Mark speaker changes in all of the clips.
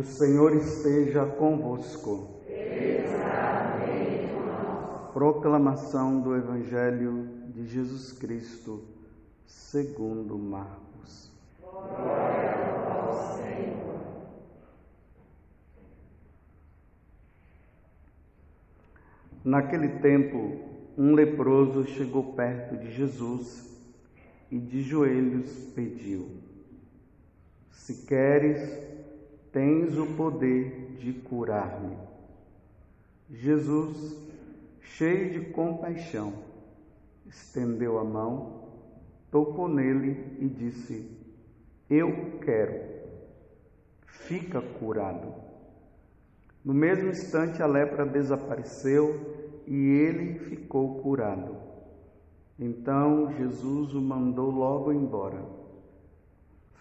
Speaker 1: O Senhor esteja convosco. Proclamação do Evangelho de Jesus Cristo, segundo Marcos. Glória Senhor. Naquele tempo, um leproso chegou perto de Jesus e de joelhos pediu: Se queres, tens o poder de curar-me. Jesus, cheio de compaixão, estendeu a mão, tocou nele e disse: Eu quero, fica curado. No mesmo instante a lepra desapareceu e ele ficou curado. Então Jesus o mandou logo embora,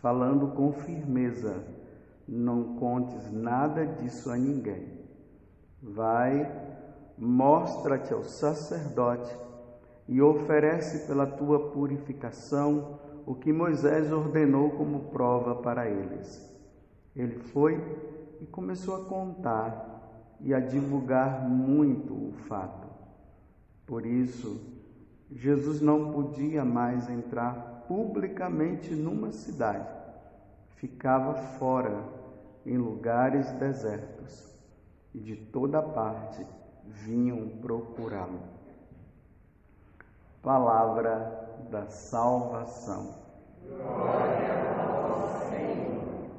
Speaker 1: falando com firmeza: não contes nada disso a ninguém. Vai, mostra-te ao sacerdote e oferece pela tua purificação o que Moisés ordenou como prova para eles. Ele foi e começou a contar e a divulgar muito o fato. Por isso, Jesus não podia mais entrar publicamente numa cidade. Ficava fora em lugares desertos e de toda parte vinham procurá-lo. Palavra da salvação. Glória ao Senhor.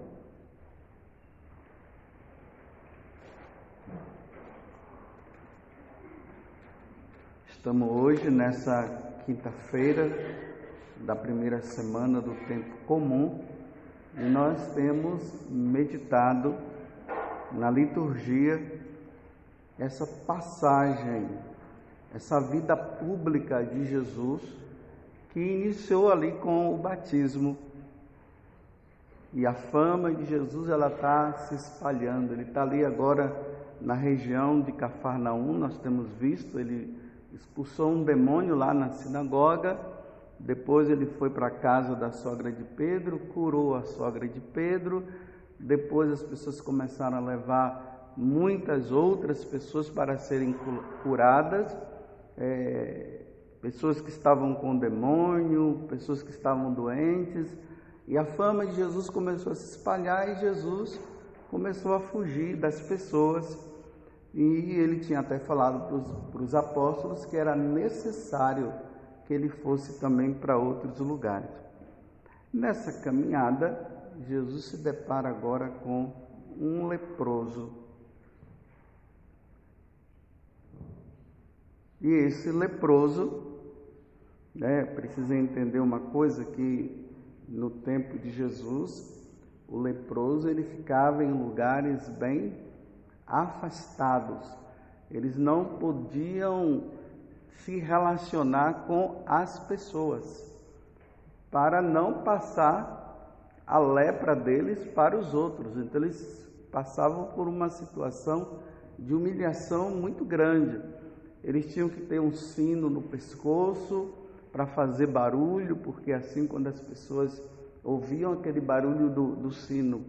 Speaker 1: Estamos hoje nessa quinta-feira da primeira semana do tempo comum e nós temos meditado na liturgia essa passagem, essa vida pública de Jesus que iniciou ali com o batismo. E a fama de Jesus ela está se espalhando. Ele está ali agora na região de Cafarnaum, nós temos visto, ele expulsou um demônio lá na sinagoga depois ele foi para a casa da sogra de Pedro, curou a sogra de Pedro. Depois as pessoas começaram a levar muitas outras pessoas para serem curadas, é, pessoas que estavam com demônio, pessoas que estavam doentes. E a fama de Jesus começou a se espalhar e Jesus começou a fugir das pessoas. E ele tinha até falado para os apóstolos que era necessário que ele fosse também para outros lugares. Nessa caminhada, Jesus se depara agora com um leproso. E esse leproso, né, precisa entender uma coisa que no tempo de Jesus, o leproso ele ficava em lugares bem afastados. Eles não podiam se relacionar com as pessoas, para não passar a lepra deles para os outros. Então eles passavam por uma situação de humilhação muito grande. Eles tinham que ter um sino no pescoço para fazer barulho, porque assim quando as pessoas ouviam aquele barulho do, do sino,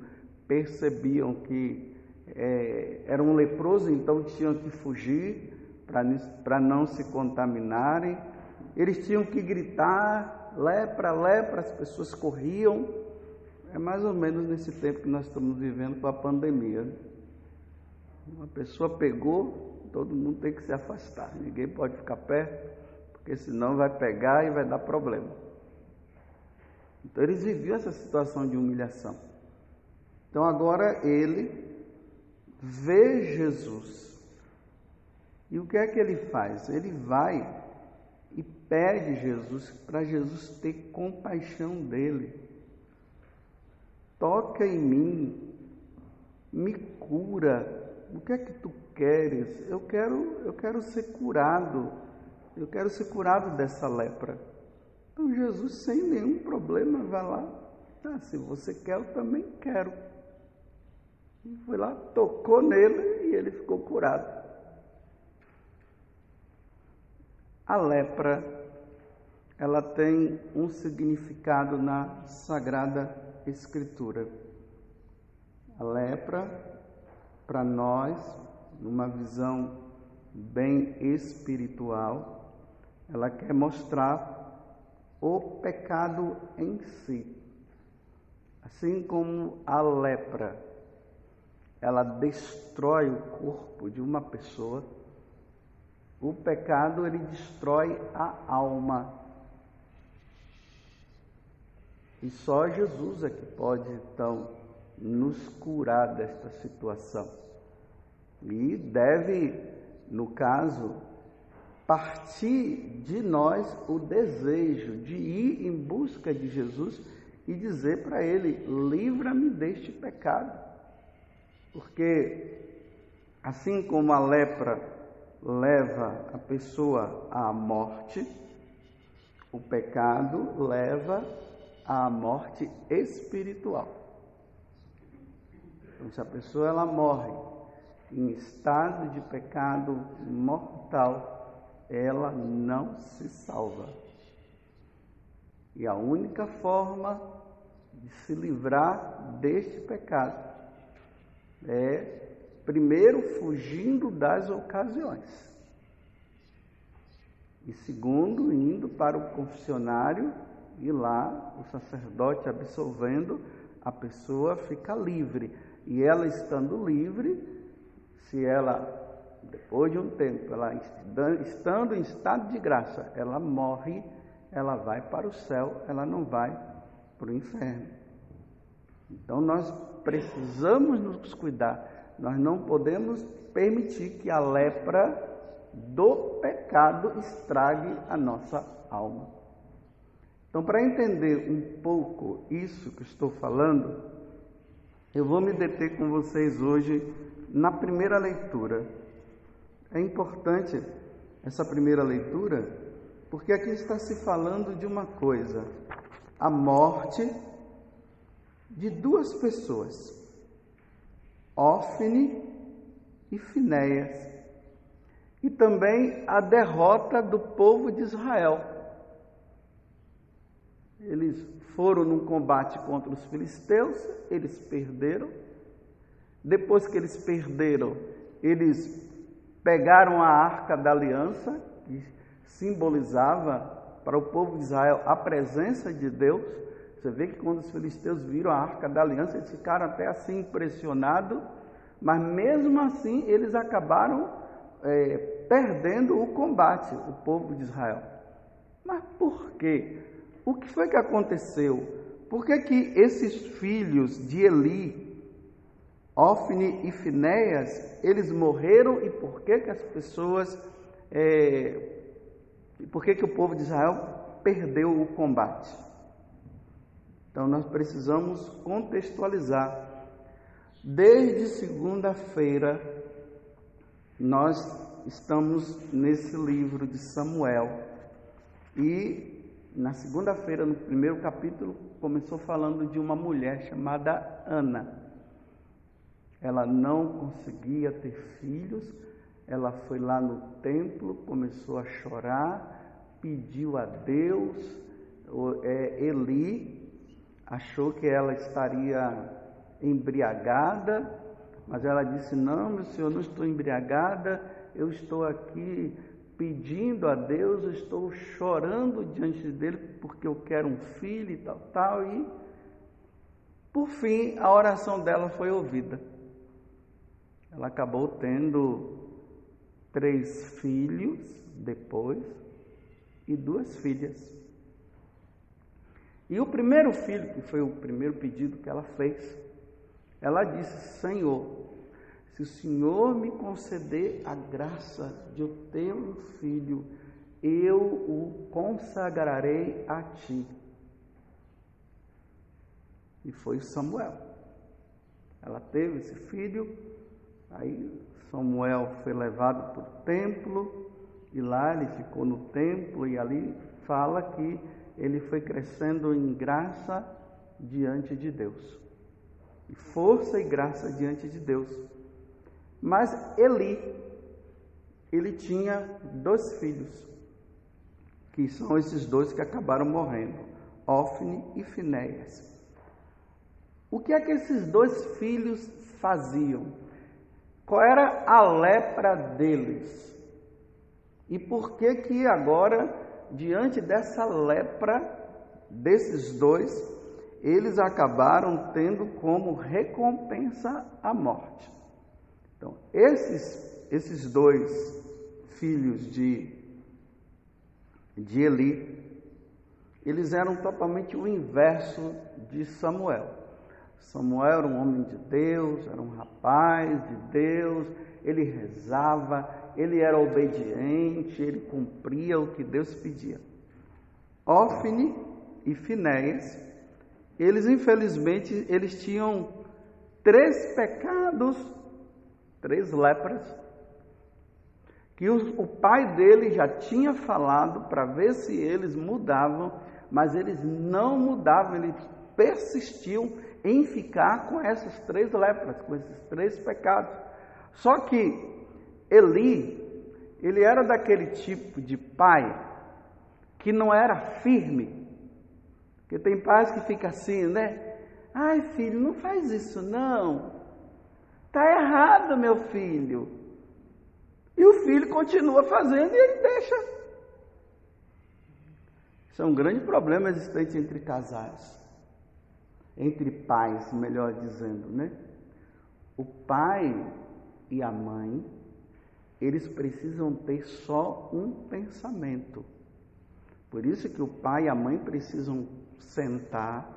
Speaker 1: percebiam que é, era um leproso, então tinham que fugir para não se contaminarem. Eles tinham que gritar, lepra, lepra, as pessoas corriam. É mais ou menos nesse tempo que nós estamos vivendo com a pandemia. Uma pessoa pegou, todo mundo tem que se afastar. Ninguém pode ficar perto, porque senão vai pegar e vai dar problema. Então eles viviam essa situação de humilhação. Então agora ele vê Jesus e o que é que ele faz? Ele vai e pede Jesus para Jesus ter compaixão dele. Toca em mim, me cura. O que é que tu queres? Eu quero, eu quero ser curado. Eu quero ser curado dessa lepra. Então Jesus, sem nenhum problema, vai lá. Ah, se você quer, eu também quero. E foi lá, tocou nele e ele ficou curado. A lepra, ela tem um significado na Sagrada Escritura. A lepra, para nós, numa visão bem espiritual, ela quer mostrar o pecado em si. Assim como a lepra, ela destrói o corpo de uma pessoa, o pecado ele destrói a alma. E só Jesus é que pode então nos curar desta situação. E deve, no caso, partir de nós o desejo de ir em busca de Jesus e dizer para ele: livra-me deste pecado. Porque, assim como a lepra leva a pessoa à morte, o pecado leva à morte espiritual. Então, se a pessoa ela morre em estado de pecado mortal, ela não se salva. E a única forma de se livrar deste pecado é, primeiro, fugindo das ocasiões, e segundo, indo para o confessionário e lá o sacerdote absolvendo, a pessoa fica livre. E ela estando livre, se ela depois de um tempo, ela estando em estado de graça, ela morre, ela vai para o céu, ela não vai para o inferno. Então nós precisamos nos cuidar, nós não podemos permitir que a lepra do pecado estrague a nossa alma. Então, para entender um pouco isso que estou falando, eu vou me deter com vocês hoje na primeira leitura é importante essa primeira leitura, porque aqui está se falando de uma coisa: a morte de duas pessoas, Ófine e Finéias, e também a derrota do povo de Israel. Eles foram num combate contra os filisteus, eles perderam. Depois que eles perderam, eles pegaram a arca da aliança, que simbolizava para o povo de Israel a presença de Deus. Você vê que quando os filisteus viram a arca da aliança, eles ficaram até assim impressionados, mas mesmo assim eles acabaram é, perdendo o combate, o povo de Israel. Mas por quê? O que foi que aconteceu? Por que, que esses filhos de Eli, Ofne e Finéias, eles morreram e por que, que as pessoas, é, por que, que o povo de Israel perdeu o combate? Então nós precisamos contextualizar. Desde segunda-feira, nós estamos nesse livro de Samuel e na segunda-feira, no primeiro capítulo, começou falando de uma mulher chamada Ana. Ela não conseguia ter filhos, ela foi lá no templo, começou a chorar, pediu a Deus. É, Eli achou que ela estaria embriagada, mas ela disse: Não, meu senhor, não estou embriagada, eu estou aqui pedindo a Deus, eu estou chorando diante dele porque eu quero um filho e tal, tal. E por fim a oração dela foi ouvida ela acabou tendo três filhos depois e duas filhas. E o primeiro filho, que foi o primeiro pedido que ela fez, ela disse: Senhor, se o Senhor me conceder a graça de eu ter um filho, eu o consagrarei a ti. E foi Samuel. Ela teve esse filho Aí Samuel foi levado para o templo e lá ele ficou no templo e ali fala que ele foi crescendo em graça diante de Deus. Força e graça diante de Deus. Mas Eli, ele tinha dois filhos, que são esses dois que acabaram morrendo, Ofne e Finéias. O que é que esses dois filhos faziam? Qual era a lepra deles? E por que que agora, diante dessa lepra desses dois, eles acabaram tendo como recompensa a morte? Então, esses, esses dois filhos de, de Eli, eles eram totalmente o inverso de Samuel. Samuel era um homem de Deus, era um rapaz de Deus, ele rezava, ele era obediente, ele cumpria o que Deus pedia. Ofne e Finéias, eles infelizmente, eles tinham três pecados, três lepras, que o, o pai dele já tinha falado para ver se eles mudavam, mas eles não mudavam, eles persistiam em ficar com essas três lepras, com esses três pecados. Só que Eli, ele era daquele tipo de pai que não era firme. Porque tem pais que fica assim, né? Ai, filho, não faz isso não. Tá errado, meu filho. E o filho continua fazendo e ele deixa. Isso é um grande problema existente entre casais. Entre pais, melhor dizendo, né? O pai e a mãe eles precisam ter só um pensamento. Por isso que o pai e a mãe precisam sentar,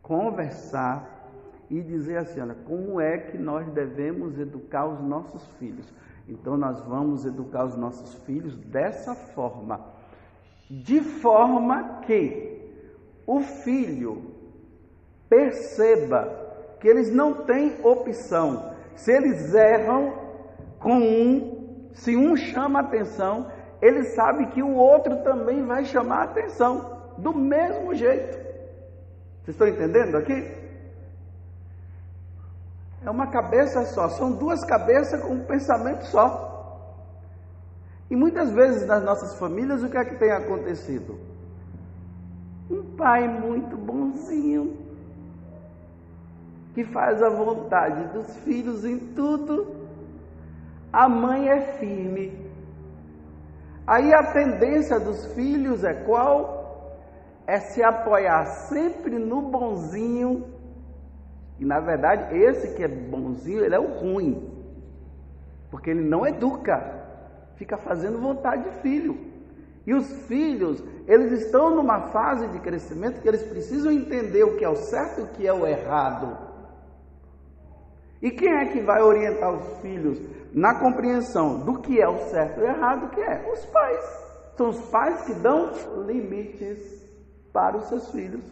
Speaker 1: conversar e dizer assim, olha, como é que nós devemos educar os nossos filhos? Então nós vamos educar os nossos filhos dessa forma, de forma que o filho perceba que eles não têm opção. Se eles erram, com um, se um chama atenção, ele sabe que o outro também vai chamar atenção, do mesmo jeito. Vocês estão entendendo aqui? É uma cabeça só, são duas cabeças com um pensamento só. E muitas vezes nas nossas famílias, o que é que tem acontecido? Um pai muito bonzinho, que faz a vontade dos filhos em tudo, a mãe é firme. Aí a tendência dos filhos é qual? É se apoiar sempre no bonzinho. E na verdade, esse que é bonzinho, ele é o ruim. Porque ele não educa. Fica fazendo vontade de filho. E os filhos, eles estão numa fase de crescimento que eles precisam entender o que é o certo e o que é o errado. E quem é que vai orientar os filhos na compreensão do que é o certo e o errado, que é os pais. São os pais que dão limites para os seus filhos.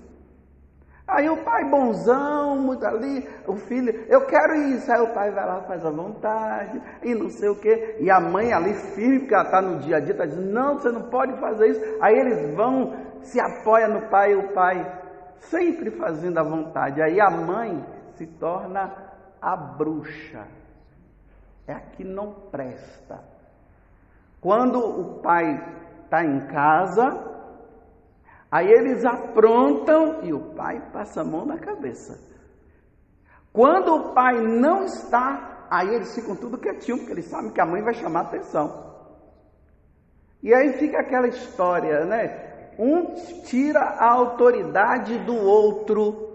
Speaker 1: Aí o pai bonzão, muito ali, o filho, eu quero isso. Aí o pai vai lá, faz a vontade, e não sei o quê. E a mãe ali firme, porque ela está no dia a dia, está dizendo, não, você não pode fazer isso. Aí eles vão, se apoia no pai, e o pai sempre fazendo a vontade. Aí a mãe se torna a bruxa é a que não presta. Quando o pai está em casa, aí eles aprontam e o pai passa a mão na cabeça. Quando o pai não está, aí eles ficam tudo quietinho, porque eles sabem que a mãe vai chamar atenção. E aí fica aquela história, né? Um tira a autoridade do outro.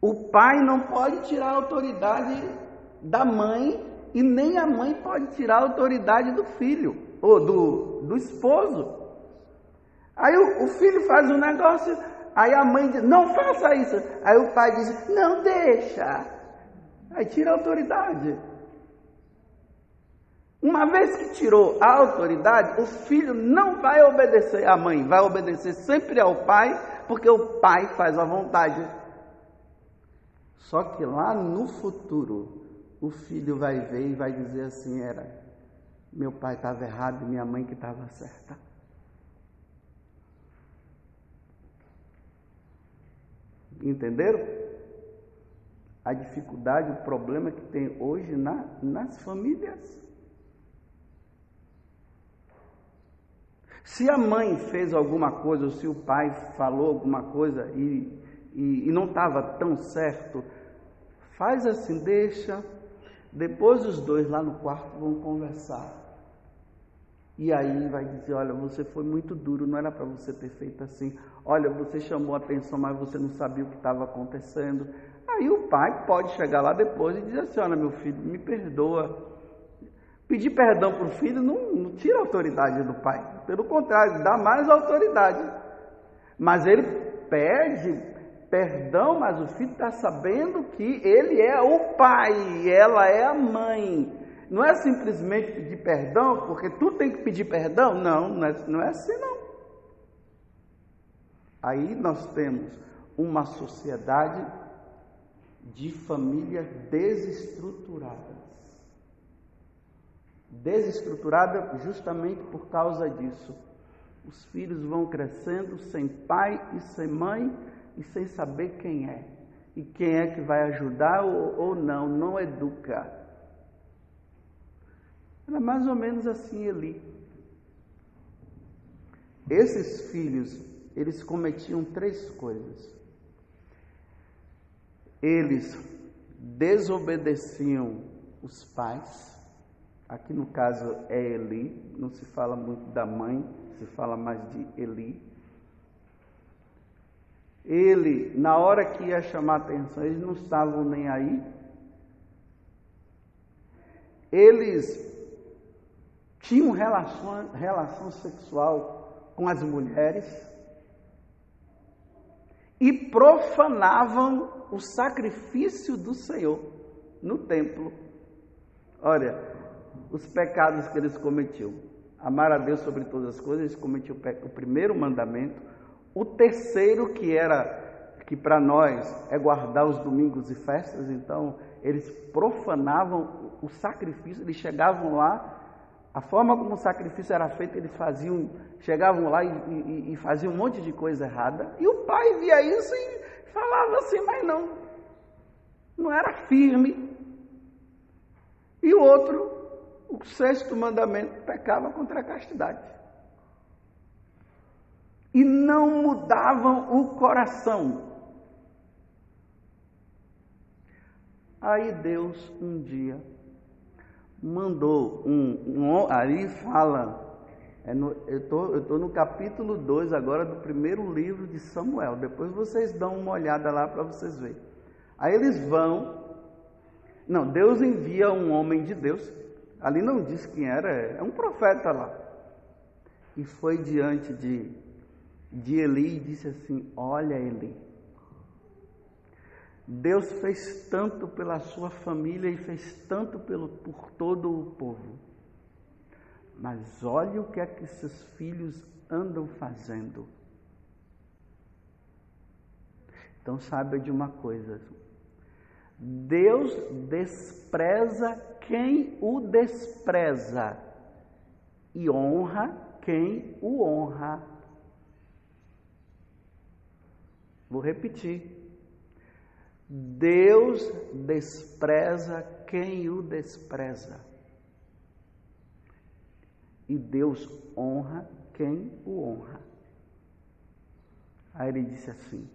Speaker 1: O pai não pode tirar a autoridade da mãe e nem a mãe pode tirar a autoridade do filho ou do, do esposo. Aí o, o filho faz um negócio, aí a mãe diz: Não faça isso. Aí o pai diz: Não deixa. Aí tira a autoridade. Uma vez que tirou a autoridade, o filho não vai obedecer à mãe, vai obedecer sempre ao pai, porque o pai faz a vontade. Só que lá no futuro, o filho vai ver e vai dizer assim: era meu pai estava errado e minha mãe que estava certa. Entenderam? A dificuldade, o problema que tem hoje na, nas famílias. Se a mãe fez alguma coisa, ou se o pai falou alguma coisa e e, e não estava tão certo, faz assim, deixa. Depois os dois lá no quarto vão conversar. E aí vai dizer: Olha, você foi muito duro, não era para você ter feito assim. Olha, você chamou a atenção, mas você não sabia o que estava acontecendo. Aí o pai pode chegar lá depois e dizer assim: Olha, meu filho, me perdoa. Pedir perdão para o filho não, não tira a autoridade do pai. Pelo contrário, dá mais autoridade. Mas ele pede perdão, mas o filho está sabendo que ele é o pai ela é a mãe. Não é simplesmente pedir perdão, porque tu tem que pedir perdão. Não, não é, não é assim não. Aí nós temos uma sociedade de famílias desestruturadas. Desestruturada justamente por causa disso. Os filhos vão crescendo sem pai e sem mãe e sem saber quem é. E quem é que vai ajudar ou, ou não, não educa. Era mais ou menos assim ali. Esses filhos, eles cometiam três coisas. Eles desobedeciam os pais, aqui no caso é Eli, não se fala muito da mãe, se fala mais de Eli. Ele, na hora que ia chamar atenção, eles não estavam nem aí. Eles tinham relação, relação sexual com as mulheres e profanavam o sacrifício do Senhor no templo. Olha, os pecados que eles cometiam. Amar a Deus sobre todas as coisas, eles cometiam o primeiro mandamento. O terceiro, que era que para nós é guardar os domingos e festas, então eles profanavam o sacrifício, eles chegavam lá, a forma como o sacrifício era feito, eles faziam, chegavam lá e, e, e faziam um monte de coisa errada, e o pai via isso e Falava assim, mas não. Não era firme. E o outro, o sexto mandamento, pecava contra a castidade. E não mudavam o coração. Aí Deus um dia mandou um, um aí fala é no, eu tô, estou no capítulo 2 agora do primeiro livro de Samuel. Depois vocês dão uma olhada lá para vocês verem. Aí eles vão. Não, Deus envia um homem de Deus. Ali não diz quem era, é um profeta lá. E foi diante de, de Eli e disse assim: Olha, Eli, Deus fez tanto pela sua família e fez tanto pelo, por todo o povo. Mas olha o que é que esses filhos andam fazendo. Então saiba de uma coisa. Deus despreza quem o despreza e honra quem o honra. Vou repetir. Deus despreza quem o despreza e Deus honra quem o honra. Aí ele disse assim: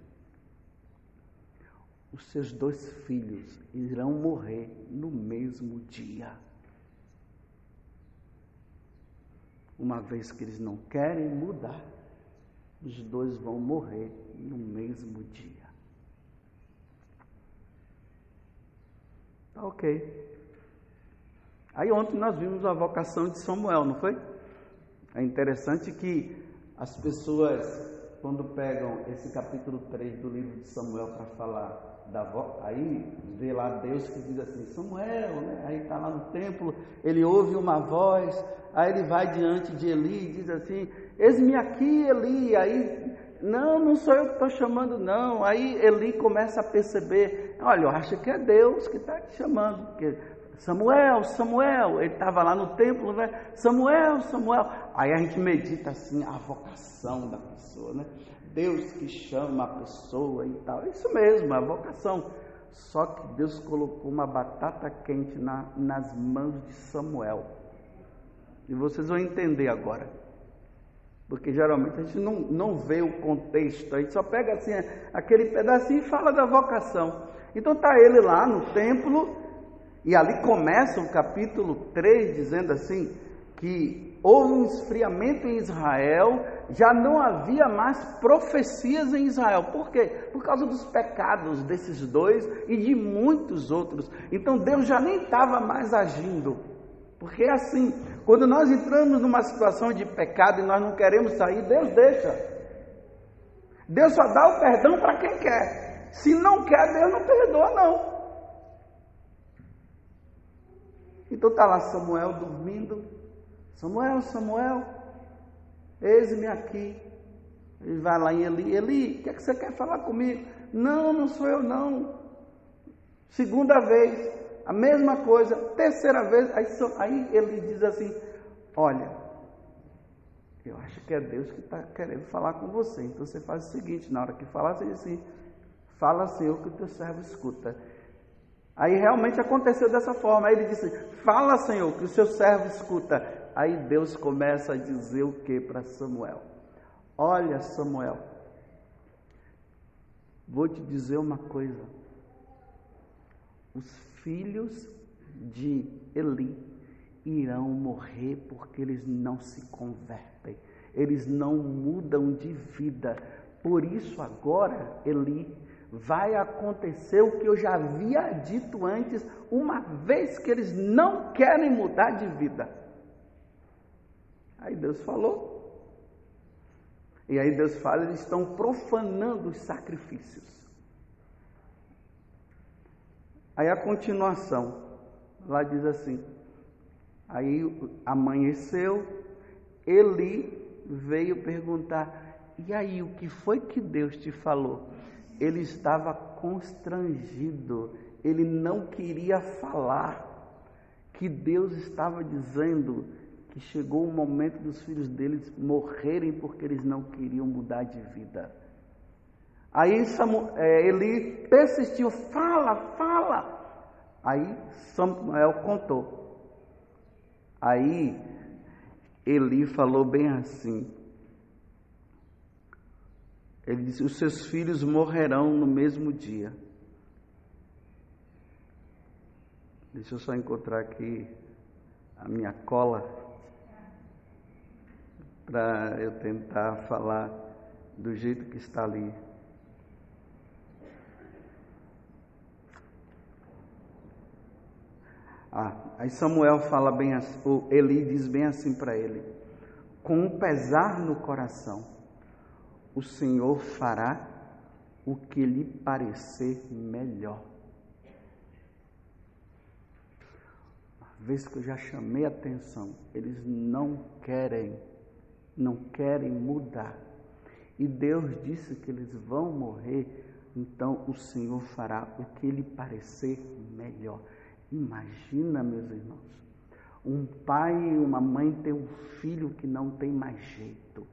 Speaker 1: Os seus dois filhos irão morrer no mesmo dia. Uma vez que eles não querem mudar, os dois vão morrer no mesmo dia. Tá ok. Aí ontem nós vimos a vocação de Samuel, não foi? É interessante que as pessoas, quando pegam esse capítulo 3 do livro de Samuel para falar da voz, aí vê lá Deus que diz assim, Samuel, né? Aí está lá no templo, ele ouve uma voz, aí ele vai diante de Eli e diz assim, eis-me aqui, Eli, aí não, não sou eu que estou chamando, não. Aí Eli começa a perceber, olha, eu acho que é Deus que está te chamando, porque Samuel, Samuel, ele estava lá no templo, né? Samuel, Samuel. Aí a gente medita assim a vocação da pessoa, né? Deus que chama a pessoa e tal. Isso mesmo, a vocação. Só que Deus colocou uma batata quente na, nas mãos de Samuel. E vocês vão entender agora. Porque geralmente a gente não, não vê o contexto, a gente só pega assim aquele pedacinho e fala da vocação. Então está ele lá no templo, e ali começa o capítulo 3 dizendo assim: que houve um esfriamento em Israel, já não havia mais profecias em Israel. Por quê? Por causa dos pecados desses dois e de muitos outros. Então Deus já nem estava mais agindo. Porque é assim, quando nós entramos numa situação de pecado e nós não queremos sair, Deus deixa. Deus só dá o perdão para quem quer. Se não quer, Deus não perdoa, não. Então está lá Samuel dormindo. Samuel, Samuel, eis-me aqui. Ele vai lá em Eli, Eli, o que, é que você quer falar comigo? Não, não sou eu não. Segunda vez, a mesma coisa, terceira vez, aí, aí ele diz assim: Olha, eu acho que é Deus que está querendo falar com você. Então você faz o seguinte: na hora que falar, você diz assim: Fala, Senhor, que o teu servo escuta. Aí realmente aconteceu dessa forma. Aí ele disse: Fala, Senhor, que o seu servo escuta. Aí Deus começa a dizer o que para Samuel? Olha, Samuel, vou te dizer uma coisa. Os filhos de Eli irão morrer porque eles não se convertem, eles não mudam de vida. Por isso, agora, Eli, vai acontecer o que eu já havia dito antes, uma vez que eles não querem mudar de vida. Aí Deus falou. E aí Deus fala, eles estão profanando os sacrifícios. Aí a continuação, lá diz assim: aí amanheceu, Eli veio perguntar: e aí, o que foi que Deus te falou? Ele estava constrangido, ele não queria falar, que Deus estava dizendo que chegou o momento dos filhos deles morrerem porque eles não queriam mudar de vida. Aí é, Eli persistiu, fala, fala. Aí Samuel contou. Aí Eli falou bem assim. Ele disse: Os seus filhos morrerão no mesmo dia. Deixa eu só encontrar aqui a minha cola para eu tentar falar do jeito que está ali. Ah, aí Samuel fala bem assim, ou Eli diz bem assim para ele: com um pesar no coração, o Senhor fará o que lhe parecer melhor. Uma vez que eu já chamei a atenção, eles não querem, não querem mudar. E Deus disse que eles vão morrer, então o Senhor fará o que lhe parecer melhor. Imagina, meus irmãos, um pai e uma mãe ter um filho que não tem mais jeito.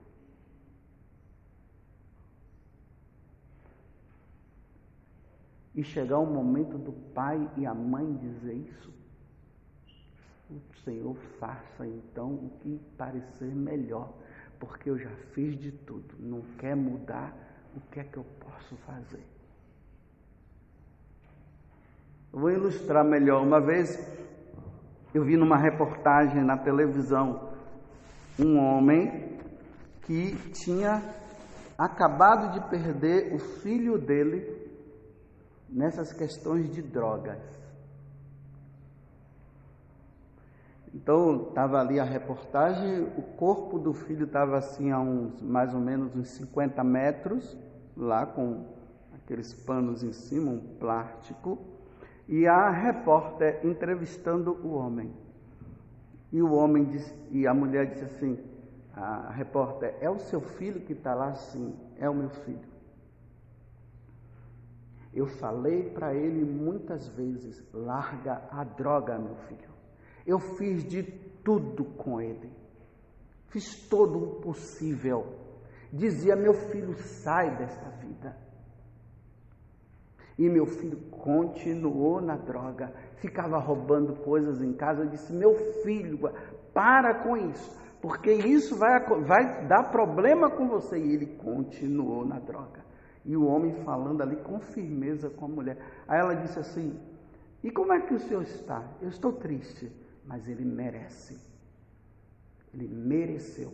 Speaker 1: E chegar o momento do pai e a mãe dizer isso. O Senhor faça então o que parecer melhor, porque eu já fiz de tudo. Não quer mudar, o que é que eu posso fazer? Eu vou ilustrar melhor. Uma vez eu vi numa reportagem na televisão um homem que tinha acabado de perder o filho dele nessas questões de drogas. Então estava ali a reportagem, o corpo do filho estava assim a uns mais ou menos uns 50 metros, lá com aqueles panos em cima, um plástico e a repórter entrevistando o homem. E o homem disse, e a mulher disse assim, a repórter, é o seu filho que está lá? Sim, é o meu filho. Eu falei para ele muitas vezes, larga a droga, meu filho. Eu fiz de tudo com ele. Fiz todo o possível. Dizia, meu filho, sai desta vida. E meu filho continuou na droga, ficava roubando coisas em casa. Eu disse: Meu filho, para com isso, porque isso vai, vai dar problema com você. E ele continuou na droga. E o homem falando ali com firmeza com a mulher. Aí ela disse assim: E como é que o senhor está? Eu estou triste, mas ele merece. Ele mereceu,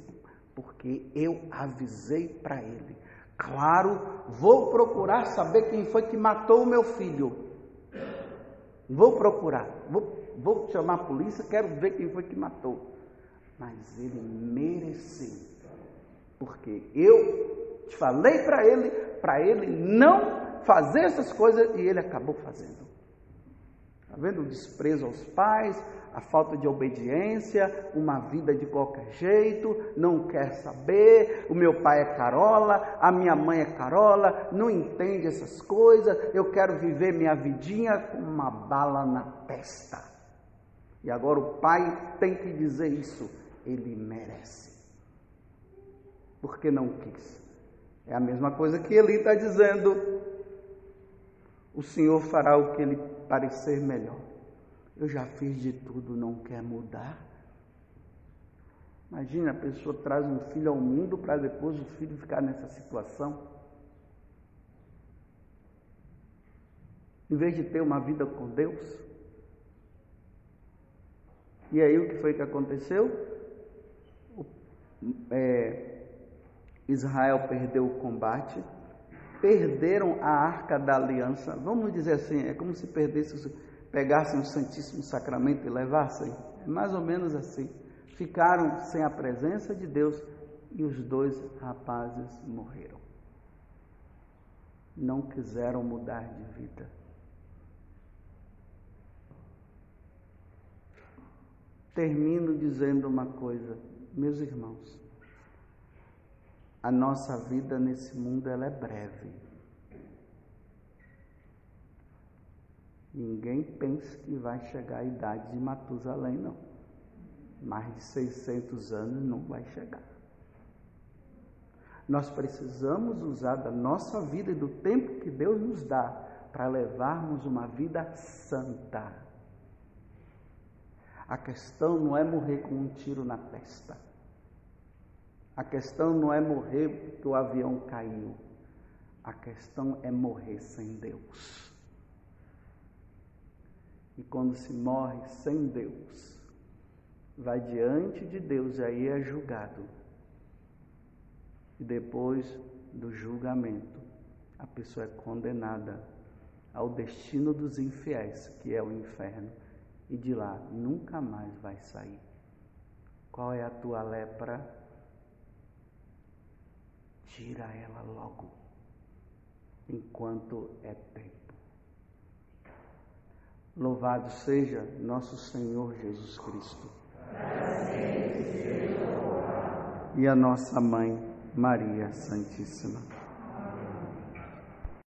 Speaker 1: porque eu avisei para ele. Claro, vou procurar saber quem foi que matou o meu filho. Vou procurar, vou, vou chamar a polícia, quero ver quem foi que matou. Mas ele mereceu, porque eu falei para ele, para ele não fazer essas coisas e ele acabou fazendo. Está vendo o desprezo aos pais, a falta de obediência, uma vida de qualquer jeito, não quer saber, o meu pai é carola, a minha mãe é carola, não entende essas coisas, eu quero viver minha vidinha com uma bala na testa. E agora o pai tem que dizer isso, ele merece. Porque não quis. É a mesma coisa que ele está dizendo. O Senhor fará o que lhe parecer melhor. Eu já fiz de tudo, não quer mudar. Imagina, a pessoa traz um filho ao mundo para depois o filho ficar nessa situação. Em vez de ter uma vida com Deus. E aí o que foi que aconteceu? É, Israel perdeu o combate, perderam a arca da aliança. Vamos dizer assim, é como se perdesse pegassem o Santíssimo Sacramento e levassem? É mais ou menos assim. Ficaram sem a presença de Deus e os dois rapazes morreram. Não quiseram mudar de vida. Termino dizendo uma coisa, meus irmãos. A nossa vida nesse mundo ela é breve. Ninguém pensa que vai chegar à idade de Matusalém, não. Mais de 600 anos não vai chegar. Nós precisamos usar da nossa vida e do tempo que Deus nos dá para levarmos uma vida santa. A questão não é morrer com um tiro na testa. A questão não é morrer porque o avião caiu. A questão é morrer sem Deus. E quando se morre sem Deus, vai diante de Deus e aí é julgado. E depois do julgamento, a pessoa é condenada ao destino dos infiéis, que é o inferno, e de lá nunca mais vai sair. Qual é a tua lepra? Tira ela logo, enquanto é tempo. Louvado seja nosso Senhor Jesus Cristo. E a nossa mãe, Maria Santíssima.